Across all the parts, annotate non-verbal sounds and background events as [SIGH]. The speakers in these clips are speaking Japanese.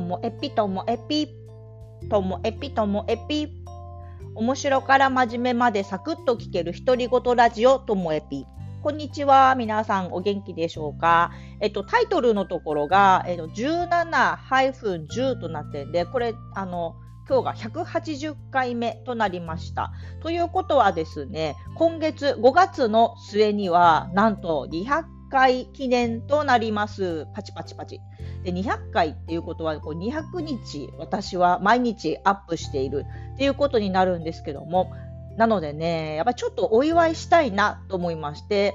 ともエピともエピ、ともエピともエピ。面白から真面目までサクッと聞ける独り言ラジオともエピ。こんにちは。皆さんお元気でしょうか？えっと、タイトルのところが、えっと、17-10となってんで、これ、あの、今日が180回目となりました。ということはですね、今月5月の末には、なんと200回記念となります。パチパチパチ。で200回っていうことはこう200日私は毎日アップしているっていうことになるんですけどもなのでねやっぱりちょっとお祝いしたいなと思いまして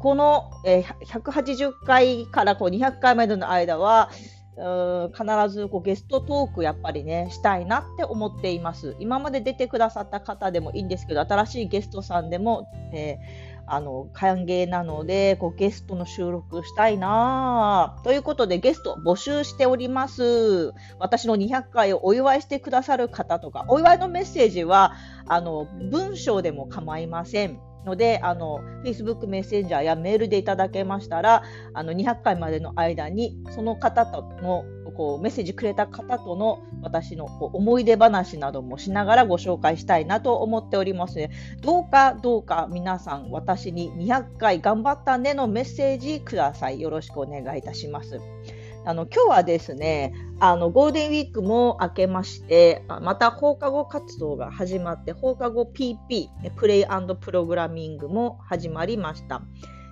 この、え、180回からこう200回までの間は必ずこうゲストトークやっぱりねしたいなって思っています。今まで出てくださった方でもいいんですけど新しいゲストさんでも、えーあの歓迎なのでこうゲストの収録したいなということでゲスト募集しております。私の200回をお祝いしてくださる方とかお祝いのメッセージはあの文章でも構いません。ので、あの、Facebook メッセンジャーやメールでいただけましたら、あの、200回までの間に、その方との、こう、メッセージくれた方との私のこう思い出話などもしながらご紹介したいなと思っておりますのね。どうかどうか皆さん、私に200回頑張ったねのメッセージください。よろしくお願いいたします。あの今日はですねあのゴールデンウィークも明けましてまた放課後活動が始まって放課後 PP プレイプログラミングも始まりました。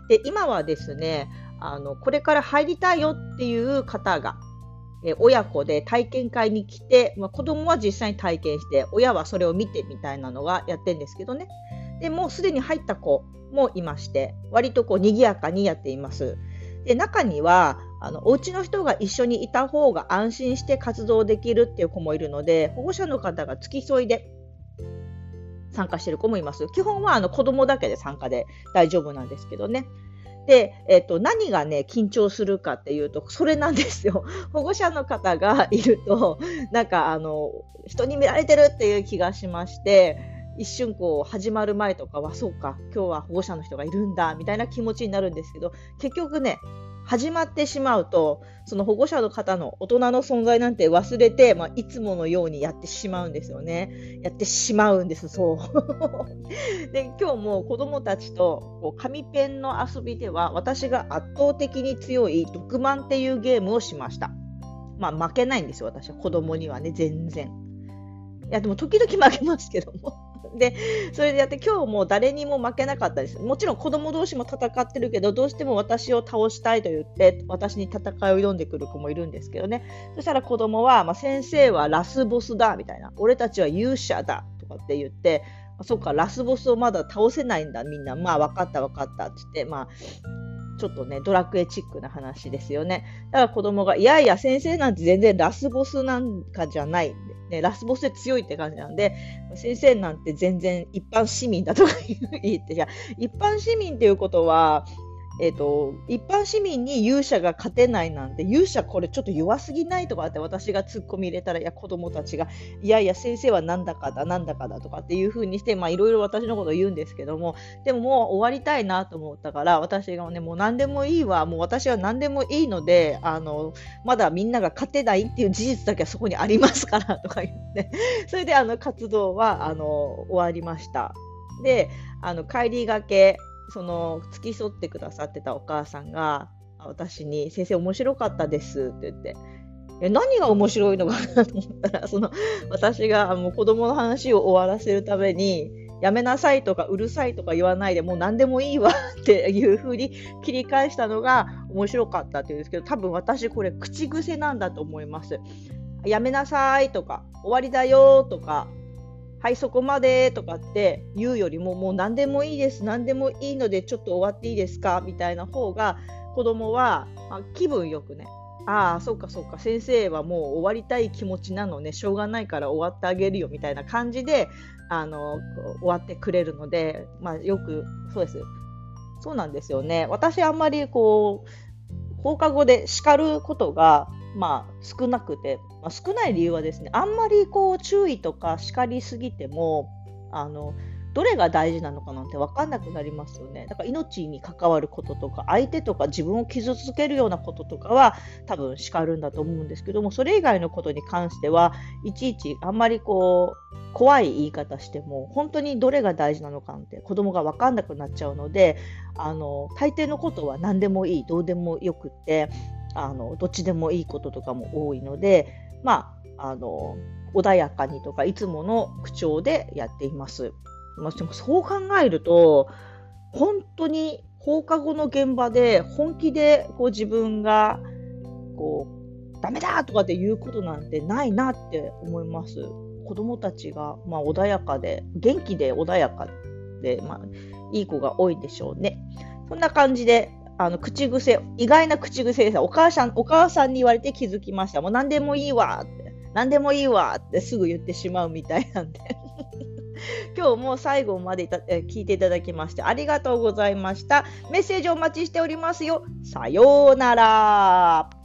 で今はですねあのこれから入りたいよっていう方がえ親子で体験会に来て、まあ、子供は実際に体験して親はそれを見てみたいなのがやってるんですけどね。でもうすでに入った子もいまして割とこう賑やかにやっています。で中にはあのお家の人が一緒にいた方が安心して活動できるっていう子もいるので保護者の方が付き添いで参加してる子もいます。基本はあの子供だけで参加で大丈夫なんですけどね。で、えっと、何がね、緊張するかっていうと、それなんですよ。[LAUGHS] 保護者の方がいると、なんか、あの、人に見られてるっていう気がしまして、一瞬こう始まる前とかはそうか今日は保護者の人がいるんだみたいな気持ちになるんですけど結局ね始まってしまうとその保護者の方の大人の存在なんて忘れて、まあ、いつものようにやってしまうんですよね。やってしまうんですそう [LAUGHS] で今日も子どもたちとこう紙ペンの遊びでは私が圧倒的に強い「毒マン」っていうゲームをしました。まあ負けないんですよ私は子供にはね全然。いやでも時々負けますけども。で、それでやって、今日も誰にも負けなかったです。もちろん子供同士も戦ってるけど、どうしても私を倒したいと言って、私に戦いを挑んでくる子もいるんですけどね。そしたら子供は、まあ、先生はラスボスだ、みたいな。俺たちは勇者だ、とかって言って、あそっか、ラスボスをまだ倒せないんだ、みんな。まあ、分かった、分かった、って言って、まあ、ちょっとね、ドラクエチックな話ですよね。だから子供が、いやいや、先生なんて全然ラスボスなんかじゃない。ね、ラスボスで強いって感じなんで、先生なんて全然一般市民だとか言って、じゃ一般市民っていうことは、え、ー、と、一般市民に勇者が勝てないなんて、勇者これちょっと弱すぎないとかって私がツッコミ入れたら、いや、子供たちが、いやいや、先生はなんだかだ、なんだかだとかっていう風にして、いろいろ私のことを言うんですけども、でももう終わりたいなと思ったから、私がね、もう何でもいいわ、もう私は何でもいいので、あの、まだみんなが勝てないっていう事実だけはそこにありますからとか言って、[LAUGHS] それであの活動は、あの、終わりました。で、あの、帰りがけ、その付き添ってくださってたお母さんが私に「先生面白かったです」って言って。何が面白いのかな？と思ったらその私がもう子供の話を終わらせるためにやめなさいとかうるさいとか言わないでもう何でもいいわっていう風に切り返したのが面白かったっていうんですけど多分私これ口癖なんだと思います。やめなさいとか終わりだよとかはい、そこまでとかって言うよりも、もう何でもいいです、何でもいいので、ちょっと終わっていいですかみたいな方が、子供は、まあ、気分よくね、ああ、そうかそうか、先生はもう終わりたい気持ちなのね、しょうがないから終わってあげるよみたいな感じで、あの、終わってくれるので、まあ、よく、そうです。そうなんですよね。私あんまりこう、放課後で叱ることがまあ、少なくて、まあ、少ない理由はですねあんまりこう注意とか叱りすぎてもあのどれが大事なのかなんて分かんなくなりますよね。だから命に関わることとか、相手とか自分を傷つけるようなこととかは多分叱るんだと思うんですけども、それ以外のことに関しては、いちいちあんまりこう、怖い言い方しても、本当にどれが大事なのかって子供が分かんなくなっちゃうので、あの、大抵のことは何でもいい、どうでもよくって、あの、どっちでもいいこととかも多いので、まあ、あの、穏やかにとか、いつもの口調でやっています。まあ、でもそう考えると、本当に放課後の現場で本気でこう自分がこうダメだとかって言うことなんてないなって思います。子供たちが、まあ、穏やかで元気で穏やかで、まあ、いい子が多いでしょうね。そんな感じであの口癖、意外な口癖です。お母さん、お母さんに言われて気づきました。もう何でもいいわって、何でもいいわってすぐ言ってしまうみたいなんで [LAUGHS] 今日も最後まで聞いていただきましてありがとうございました。メッセージお待ちしておりますよ。さようなら。